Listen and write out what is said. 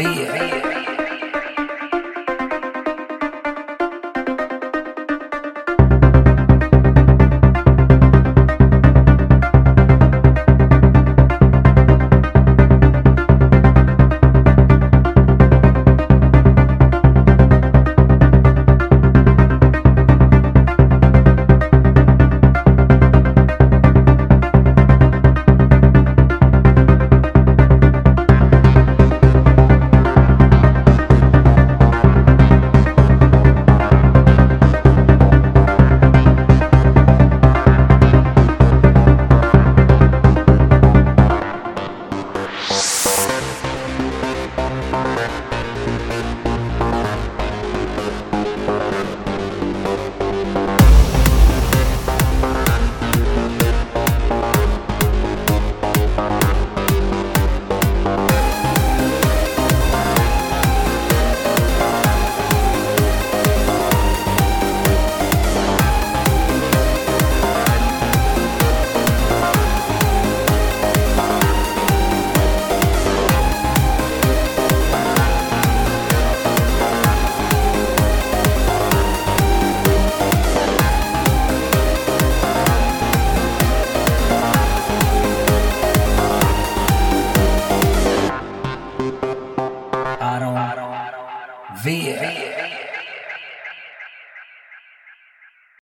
Via. via.